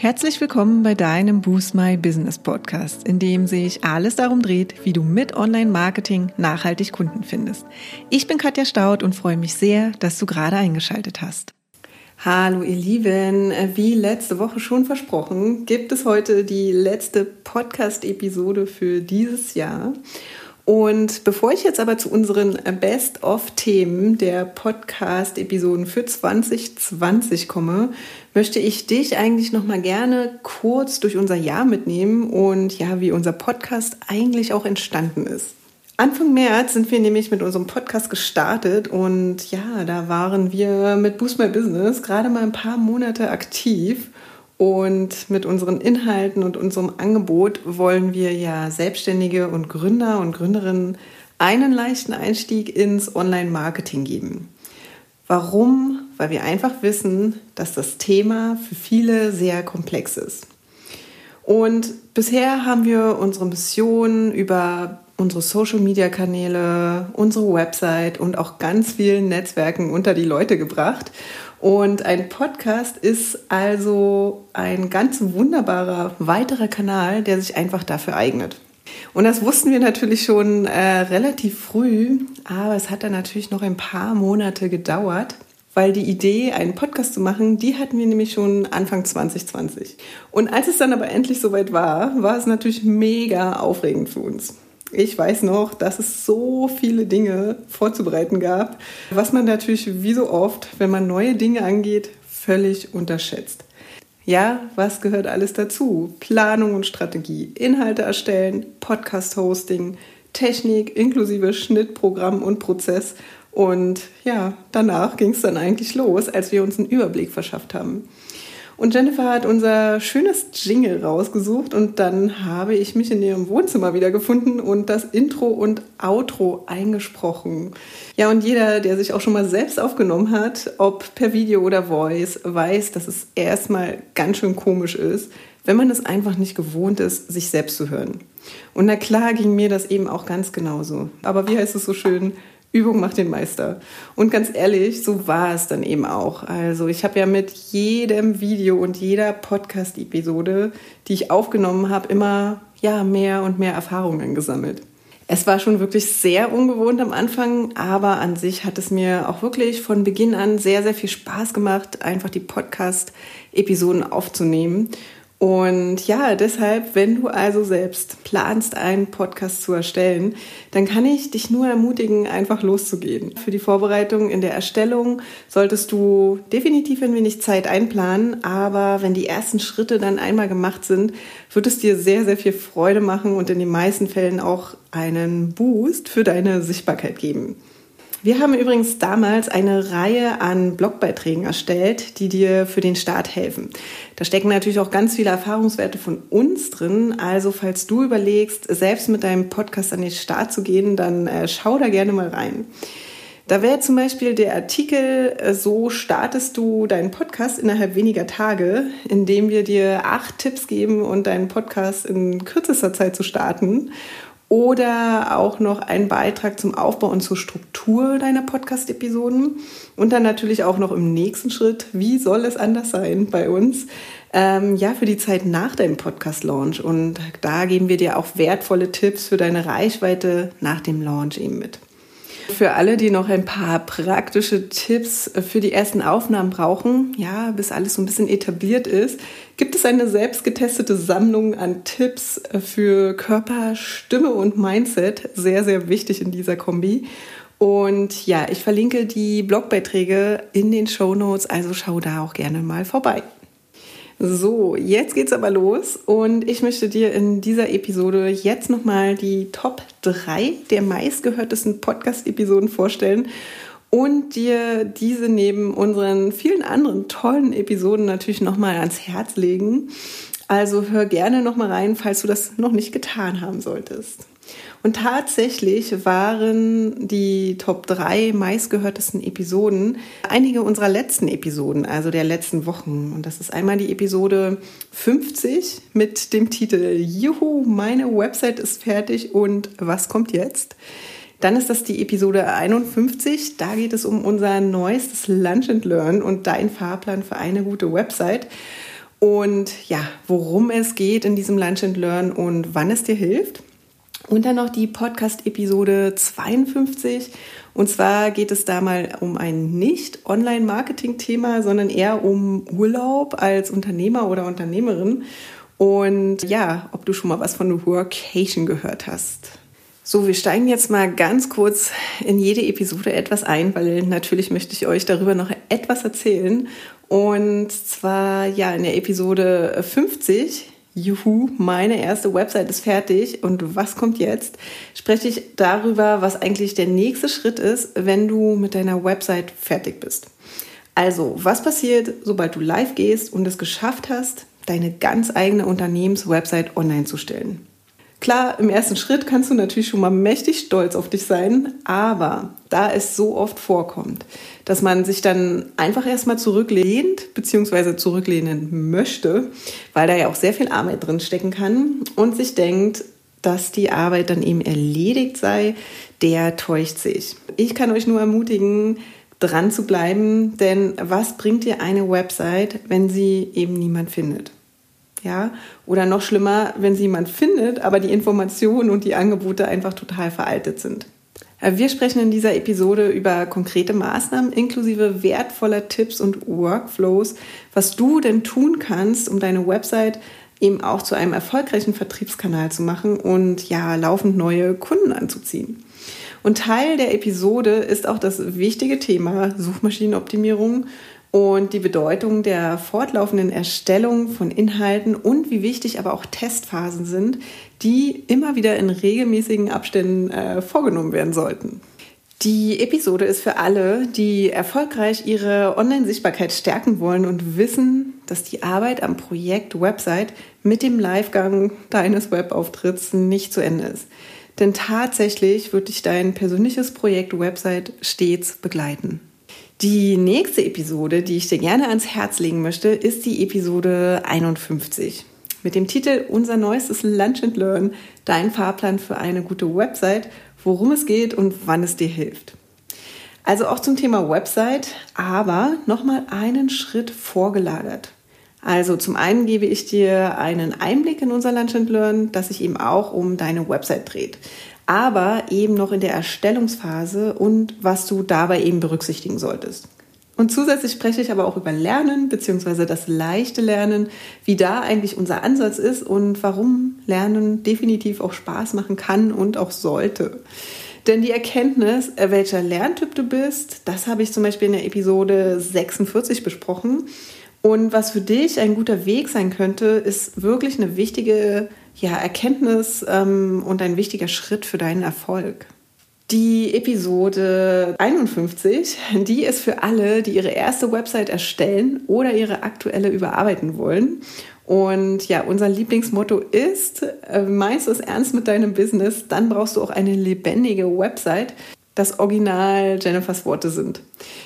Herzlich willkommen bei deinem Boost My Business Podcast, in dem sich alles darum dreht, wie du mit Online-Marketing nachhaltig Kunden findest. Ich bin Katja Staud und freue mich sehr, dass du gerade eingeschaltet hast. Hallo ihr Lieben, wie letzte Woche schon versprochen, gibt es heute die letzte Podcast-Episode für dieses Jahr. Und bevor ich jetzt aber zu unseren Best-of-Themen der Podcast-Episoden für 2020 komme, möchte ich dich eigentlich noch mal gerne kurz durch unser Jahr mitnehmen und ja, wie unser Podcast eigentlich auch entstanden ist. Anfang März sind wir nämlich mit unserem Podcast gestartet und ja, da waren wir mit Boost My Business gerade mal ein paar Monate aktiv und mit unseren Inhalten und unserem Angebot wollen wir ja Selbstständige und Gründer und Gründerinnen einen leichten Einstieg ins Online-Marketing geben. Warum? Weil wir einfach wissen, dass das Thema für viele sehr komplex ist. Und bisher haben wir unsere Mission über unsere Social-Media-Kanäle, unsere Website und auch ganz vielen Netzwerken unter die Leute gebracht. Und ein Podcast ist also ein ganz wunderbarer weiterer Kanal, der sich einfach dafür eignet. Und das wussten wir natürlich schon äh, relativ früh, aber es hat dann natürlich noch ein paar Monate gedauert, weil die Idee, einen Podcast zu machen, die hatten wir nämlich schon Anfang 2020. Und als es dann aber endlich soweit war, war es natürlich mega aufregend für uns. Ich weiß noch, dass es so viele Dinge vorzubereiten gab, was man natürlich wie so oft, wenn man neue Dinge angeht, völlig unterschätzt. Ja, was gehört alles dazu? Planung und Strategie, Inhalte erstellen, Podcast-Hosting, Technik inklusive Schnittprogramm und Prozess. Und ja, danach ging es dann eigentlich los, als wir uns einen Überblick verschafft haben. Und Jennifer hat unser schönes Jingle rausgesucht und dann habe ich mich in ihrem Wohnzimmer wiedergefunden und das Intro und Outro eingesprochen. Ja, und jeder, der sich auch schon mal selbst aufgenommen hat, ob per Video oder Voice, weiß, dass es erstmal ganz schön komisch ist, wenn man es einfach nicht gewohnt ist, sich selbst zu hören. Und na klar ging mir das eben auch ganz genauso. Aber wie heißt es so schön? Übung macht den Meister. Und ganz ehrlich, so war es dann eben auch. Also ich habe ja mit jedem Video und jeder Podcast-Episode, die ich aufgenommen habe, immer ja mehr und mehr Erfahrungen gesammelt. Es war schon wirklich sehr ungewohnt am Anfang, aber an sich hat es mir auch wirklich von Beginn an sehr, sehr viel Spaß gemacht, einfach die Podcast-Episoden aufzunehmen und ja, deshalb, wenn du also selbst planst, einen Podcast zu erstellen, dann kann ich dich nur ermutigen, einfach loszugehen. Für die Vorbereitung in der Erstellung solltest du definitiv ein wenig Zeit einplanen, aber wenn die ersten Schritte dann einmal gemacht sind, wird es dir sehr, sehr viel Freude machen und in den meisten Fällen auch einen Boost für deine Sichtbarkeit geben. Wir haben übrigens damals eine Reihe an Blogbeiträgen erstellt, die dir für den Start helfen. Da stecken natürlich auch ganz viele Erfahrungswerte von uns drin. Also falls du überlegst, selbst mit deinem Podcast an den Start zu gehen, dann äh, schau da gerne mal rein. Da wäre zum Beispiel der Artikel, äh, so startest du deinen Podcast innerhalb weniger Tage, indem wir dir acht Tipps geben und deinen Podcast in kürzester Zeit zu starten. Oder auch noch ein Beitrag zum Aufbau und zur Struktur deiner Podcast-Episoden. Und dann natürlich auch noch im nächsten Schritt, wie soll es anders sein bei uns? Ähm, ja, für die Zeit nach deinem Podcast-Launch. Und da geben wir dir auch wertvolle Tipps für deine Reichweite nach dem Launch eben mit. Für alle, die noch ein paar praktische Tipps für die ersten Aufnahmen brauchen, ja, bis alles so ein bisschen etabliert ist, gibt es eine selbst getestete Sammlung an Tipps für Körper, Stimme und Mindset. Sehr, sehr wichtig in dieser Kombi. Und ja, ich verlinke die Blogbeiträge in den Show Notes, also schau da auch gerne mal vorbei. So, jetzt geht's aber los und ich möchte dir in dieser Episode jetzt nochmal die Top 3 der meistgehörtesten Podcast-Episoden vorstellen und dir diese neben unseren vielen anderen tollen Episoden natürlich nochmal ans Herz legen. Also hör gerne nochmal rein, falls du das noch nicht getan haben solltest. Und tatsächlich waren die Top 3 meistgehörtesten Episoden einige unserer letzten Episoden, also der letzten Wochen. Und das ist einmal die Episode 50 mit dem Titel Juhu, meine Website ist fertig und was kommt jetzt? Dann ist das die Episode 51. Da geht es um unser neuestes Lunch and Learn und dein Fahrplan für eine gute Website. und ja, worum es geht in diesem Lunch and Learn und wann es dir hilft. Und dann noch die Podcast-Episode 52. Und zwar geht es da mal um ein nicht Online-Marketing-Thema, sondern eher um Urlaub als Unternehmer oder Unternehmerin. Und ja, ob du schon mal was von Workation gehört hast. So, wir steigen jetzt mal ganz kurz in jede Episode etwas ein, weil natürlich möchte ich euch darüber noch etwas erzählen. Und zwar ja in der Episode 50 Juhu, meine erste Website ist fertig und was kommt jetzt? Spreche ich darüber, was eigentlich der nächste Schritt ist, wenn du mit deiner Website fertig bist. Also, was passiert, sobald du live gehst und es geschafft hast, deine ganz eigene Unternehmenswebsite online zu stellen? Klar, im ersten Schritt kannst du natürlich schon mal mächtig stolz auf dich sein, aber da es so oft vorkommt, dass man sich dann einfach erstmal zurücklehnt bzw. zurücklehnen möchte, weil da ja auch sehr viel Arbeit drin stecken kann und sich denkt, dass die Arbeit dann eben erledigt sei, der täuscht sich. Ich kann euch nur ermutigen, dran zu bleiben, denn was bringt dir eine Website, wenn sie eben niemand findet? Ja, oder noch schlimmer, wenn sie jemand findet, aber die Informationen und die Angebote einfach total veraltet sind. Äh, wir sprechen in dieser Episode über konkrete Maßnahmen inklusive wertvoller Tipps und Workflows, was du denn tun kannst, um deine Website eben auch zu einem erfolgreichen Vertriebskanal zu machen und ja, laufend neue Kunden anzuziehen. Und Teil der Episode ist auch das wichtige Thema Suchmaschinenoptimierung und die Bedeutung der fortlaufenden Erstellung von Inhalten und wie wichtig aber auch Testphasen sind, die immer wieder in regelmäßigen Abständen äh, vorgenommen werden sollten. Die Episode ist für alle, die erfolgreich ihre Online-Sichtbarkeit stärken wollen und wissen, dass die Arbeit am Projekt Website mit dem Livegang deines Webauftritts nicht zu Ende ist. Denn tatsächlich wird dich dein persönliches Projekt Website stets begleiten. Die nächste Episode, die ich dir gerne ans Herz legen möchte, ist die Episode 51 mit dem Titel Unser neuestes Lunch and Learn, dein Fahrplan für eine gute Website, worum es geht und wann es dir hilft. Also auch zum Thema Website, aber nochmal einen Schritt vorgelagert. Also zum einen gebe ich dir einen Einblick in unser Lunch and Learn, das sich eben auch um deine Website dreht aber eben noch in der Erstellungsphase und was du dabei eben berücksichtigen solltest. Und zusätzlich spreche ich aber auch über Lernen bzw. das leichte Lernen, wie da eigentlich unser Ansatz ist und warum Lernen definitiv auch Spaß machen kann und auch sollte. Denn die Erkenntnis, äh, welcher Lerntyp du bist, das habe ich zum Beispiel in der Episode 46 besprochen. Und was für dich ein guter Weg sein könnte, ist wirklich eine wichtige ja, Erkenntnis ähm, und ein wichtiger Schritt für deinen Erfolg. Die Episode 51, die ist für alle, die ihre erste Website erstellen oder ihre aktuelle überarbeiten wollen. Und ja, unser Lieblingsmotto ist, äh, meinst du es ernst mit deinem Business, dann brauchst du auch eine lebendige Website. Das Original Jennifers Worte sind.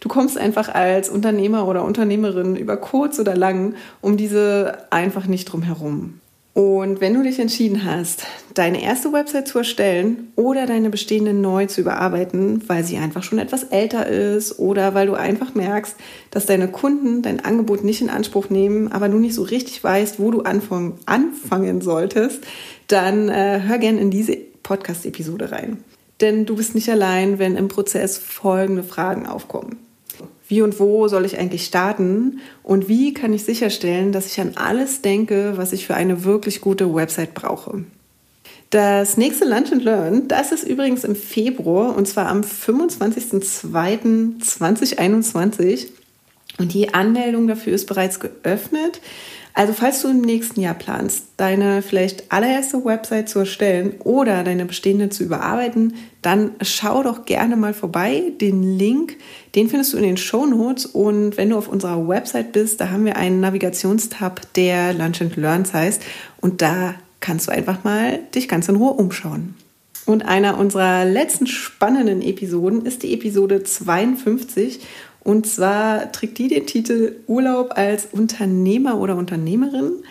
Du kommst einfach als Unternehmer oder Unternehmerin über kurz oder lang um diese einfach nicht drum herum. Und wenn du dich entschieden hast, deine erste Website zu erstellen oder deine bestehende neu zu überarbeiten, weil sie einfach schon etwas älter ist oder weil du einfach merkst, dass deine Kunden dein Angebot nicht in Anspruch nehmen, aber du nicht so richtig weißt, wo du anfangen, anfangen solltest, dann äh, hör gern in diese Podcast-Episode rein. Denn du bist nicht allein, wenn im Prozess folgende Fragen aufkommen. Wie und wo soll ich eigentlich starten? Und wie kann ich sicherstellen, dass ich an alles denke, was ich für eine wirklich gute Website brauche? Das nächste Lunch and Learn, das ist übrigens im Februar und zwar am 25.02.2021. Und die Anmeldung dafür ist bereits geöffnet. Also falls du im nächsten Jahr planst, deine vielleicht allererste Website zu erstellen oder deine bestehende zu überarbeiten, dann schau doch gerne mal vorbei. Den Link, den findest du in den Show Notes und wenn du auf unserer Website bist, da haben wir einen Navigationstab, der Lunch and Learns heißt und da kannst du einfach mal dich ganz in Ruhe umschauen. Und einer unserer letzten spannenden Episoden ist die Episode 52 und zwar trägt die den Titel Urlaub als Unternehmer oder Unternehmerin.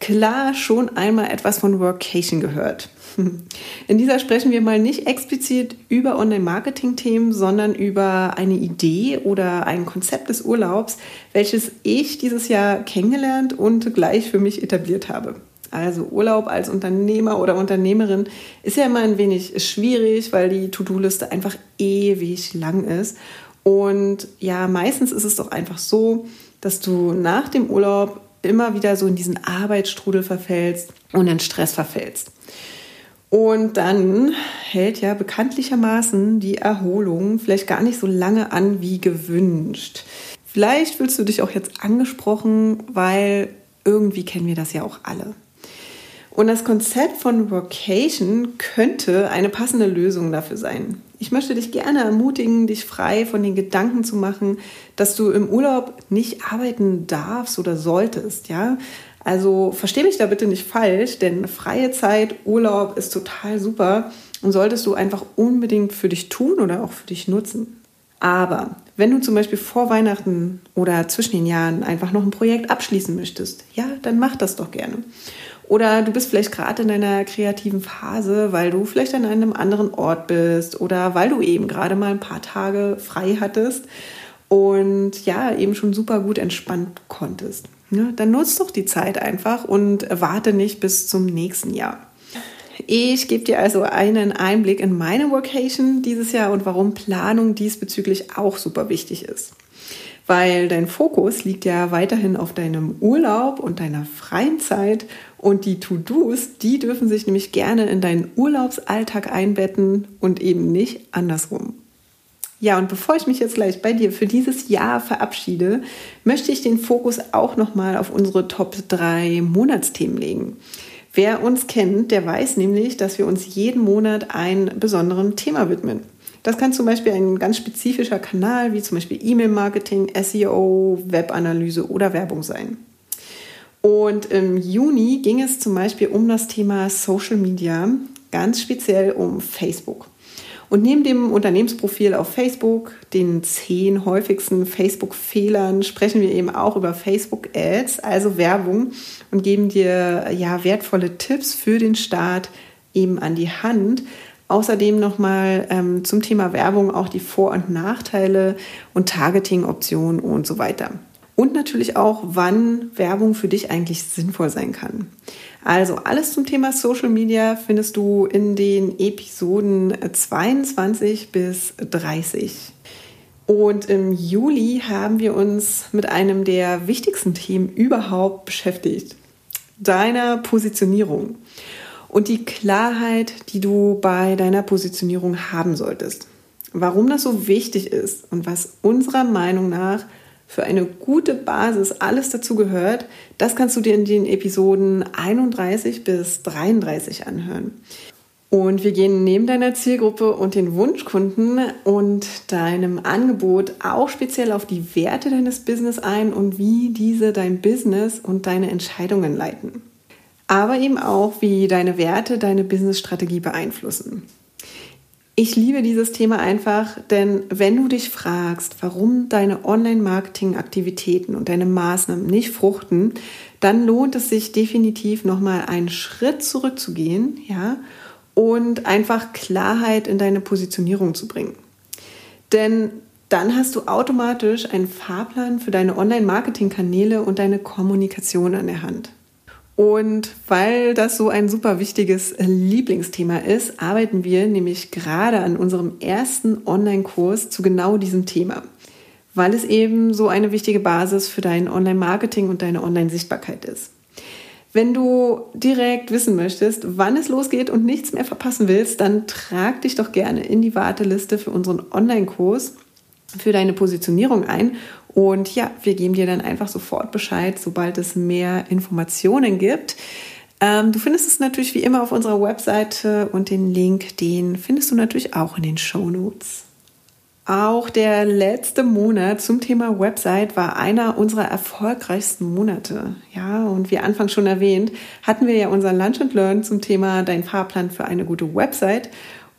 klar schon einmal etwas von Workation gehört. In dieser sprechen wir mal nicht explizit über Online-Marketing-Themen, sondern über eine Idee oder ein Konzept des Urlaubs, welches ich dieses Jahr kennengelernt und gleich für mich etabliert habe. Also Urlaub als Unternehmer oder Unternehmerin ist ja immer ein wenig schwierig, weil die To-Do-Liste einfach ewig lang ist. Und ja, meistens ist es doch einfach so, dass du nach dem Urlaub immer wieder so in diesen Arbeitsstrudel verfällst und in Stress verfällst. Und dann hält ja bekanntlichermaßen die Erholung vielleicht gar nicht so lange an wie gewünscht. Vielleicht fühlst du dich auch jetzt angesprochen, weil irgendwie kennen wir das ja auch alle. Und das Konzept von Vocation könnte eine passende Lösung dafür sein. Ich möchte dich gerne ermutigen, dich frei von den Gedanken zu machen, dass du im Urlaub nicht arbeiten darfst oder solltest, ja? Also versteh mich da bitte nicht falsch, denn freie Zeit, Urlaub ist total super und solltest du einfach unbedingt für dich tun oder auch für dich nutzen. Aber wenn du zum Beispiel vor Weihnachten oder zwischen den Jahren einfach noch ein Projekt abschließen möchtest, ja, dann mach das doch gerne. Oder du bist vielleicht gerade in deiner kreativen Phase, weil du vielleicht an einem anderen Ort bist oder weil du eben gerade mal ein paar Tage frei hattest und ja, eben schon super gut entspannt konntest. Ja, dann nutzt doch die Zeit einfach und warte nicht bis zum nächsten Jahr. Ich gebe dir also einen Einblick in meine Vocation dieses Jahr und warum Planung diesbezüglich auch super wichtig ist weil dein Fokus liegt ja weiterhin auf deinem Urlaub und deiner freien Zeit und die To-Dos, die dürfen sich nämlich gerne in deinen Urlaubsalltag einbetten und eben nicht andersrum. Ja, und bevor ich mich jetzt gleich bei dir für dieses Jahr verabschiede, möchte ich den Fokus auch nochmal auf unsere Top 3 Monatsthemen legen. Wer uns kennt, der weiß nämlich, dass wir uns jeden Monat einem besonderen Thema widmen. Das kann zum Beispiel ein ganz spezifischer Kanal wie zum Beispiel E-Mail-Marketing, SEO, Webanalyse oder Werbung sein. Und im Juni ging es zum Beispiel um das Thema Social Media, ganz speziell um Facebook. Und neben dem Unternehmensprofil auf Facebook, den zehn häufigsten Facebook-Fehlern, sprechen wir eben auch über Facebook-Ads, also Werbung, und geben dir ja wertvolle Tipps für den Start eben an die Hand, Außerdem nochmal ähm, zum Thema Werbung auch die Vor- und Nachteile und Targeting-Optionen und so weiter. Und natürlich auch, wann Werbung für dich eigentlich sinnvoll sein kann. Also alles zum Thema Social Media findest du in den Episoden 22 bis 30. Und im Juli haben wir uns mit einem der wichtigsten Themen überhaupt beschäftigt. Deiner Positionierung und die Klarheit, die du bei deiner Positionierung haben solltest. Warum das so wichtig ist und was unserer Meinung nach für eine gute Basis alles dazu gehört, das kannst du dir in den Episoden 31 bis 33 anhören. Und wir gehen neben deiner Zielgruppe und den Wunschkunden und deinem Angebot auch speziell auf die Werte deines Business ein und wie diese dein Business und deine Entscheidungen leiten aber eben auch, wie deine Werte deine Businessstrategie beeinflussen. Ich liebe dieses Thema einfach, denn wenn du dich fragst, warum deine Online-Marketing-Aktivitäten und deine Maßnahmen nicht fruchten, dann lohnt es sich definitiv nochmal einen Schritt zurückzugehen, ja, und einfach Klarheit in deine Positionierung zu bringen. Denn dann hast du automatisch einen Fahrplan für deine Online-Marketing-Kanäle und deine Kommunikation an der Hand. Und weil das so ein super wichtiges Lieblingsthema ist, arbeiten wir nämlich gerade an unserem ersten Online-Kurs zu genau diesem Thema, weil es eben so eine wichtige Basis für dein Online-Marketing und deine Online-Sichtbarkeit ist. Wenn du direkt wissen möchtest, wann es losgeht und nichts mehr verpassen willst, dann trag dich doch gerne in die Warteliste für unseren Online-Kurs für deine Positionierung ein und ja, wir geben dir dann einfach sofort Bescheid, sobald es mehr Informationen gibt. Ähm, du findest es natürlich wie immer auf unserer Webseite und den Link, den findest du natürlich auch in den Show Notes. Auch der letzte Monat zum Thema Website war einer unserer erfolgreichsten Monate. Ja, und wie anfangs schon erwähnt, hatten wir ja unser Lunch and Learn zum Thema Dein Fahrplan für eine gute Website.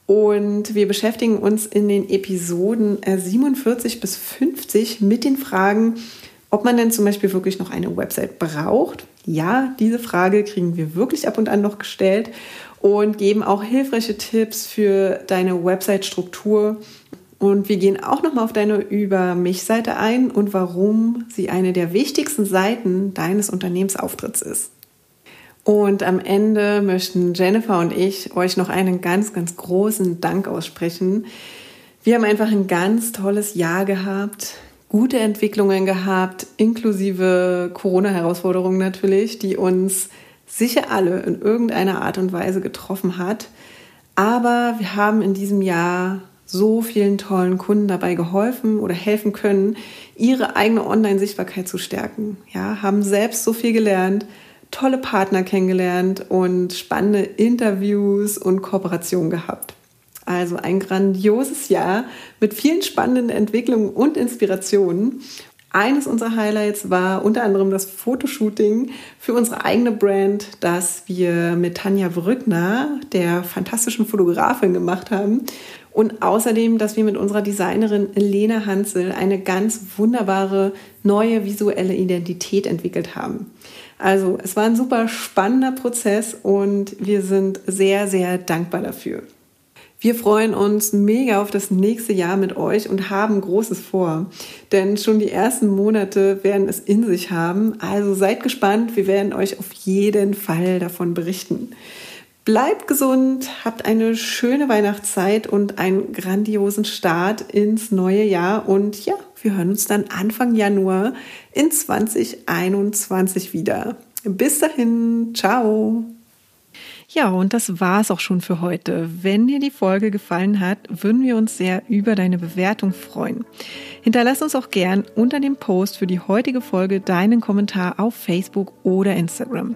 Und wir beschäftigen uns in den Episoden 47 äh, bis 50 mit den Fragen, Ob man denn zum Beispiel wirklich noch eine Website braucht? Ja, diese Frage kriegen wir wirklich ab und an noch gestellt und geben auch hilfreiche Tipps für deine Website-Struktur. Und wir gehen auch nochmal auf deine Über mich-Seite ein und warum sie eine der wichtigsten Seiten deines Unternehmensauftritts ist. Und am Ende möchten Jennifer und ich euch noch einen ganz, ganz großen Dank aussprechen. Wir haben einfach ein ganz tolles Jahr gehabt, gute Entwicklungen gehabt, inklusive Corona-Herausforderungen natürlich, die uns sicher alle in irgendeiner Art und Weise getroffen hat. Aber wir haben in diesem Jahr so vielen tollen Kunden dabei geholfen oder helfen können, ihre eigene Online-Sichtbarkeit zu stärken. Ja, haben selbst so viel gelernt, tolle Partner kennengelernt und spannende Interviews und Kooperationen gehabt. Also ein grandioses Jahr mit vielen spannenden Entwicklungen und Inspirationen. Eines unserer Highlights war unter anderem das Fotoshooting für unsere eigene Brand, das wir mit Tanja Brückner, der fantastischen Fotografin, gemacht haben. Und außerdem, dass wir mit unserer Designerin Lena Hansel eine ganz wunderbare neue visuelle Identität entwickelt haben. Also es war ein super spannender Prozess und wir sind sehr, sehr dankbar dafür. Wir freuen uns mega auf das nächste Jahr mit euch und haben Großes vor. Denn schon die ersten Monate werden es in sich haben. Also seid gespannt, wir werden euch auf jeden Fall davon berichten. Bleibt gesund, habt eine schöne Weihnachtszeit und einen grandiosen Start ins neue Jahr. Und ja, wir hören uns dann Anfang Januar in 2021 wieder. Bis dahin, ciao. Ja, und das war es auch schon für heute. Wenn dir die Folge gefallen hat, würden wir uns sehr über deine Bewertung freuen. Hinterlass uns auch gern unter dem Post für die heutige Folge deinen Kommentar auf Facebook oder Instagram.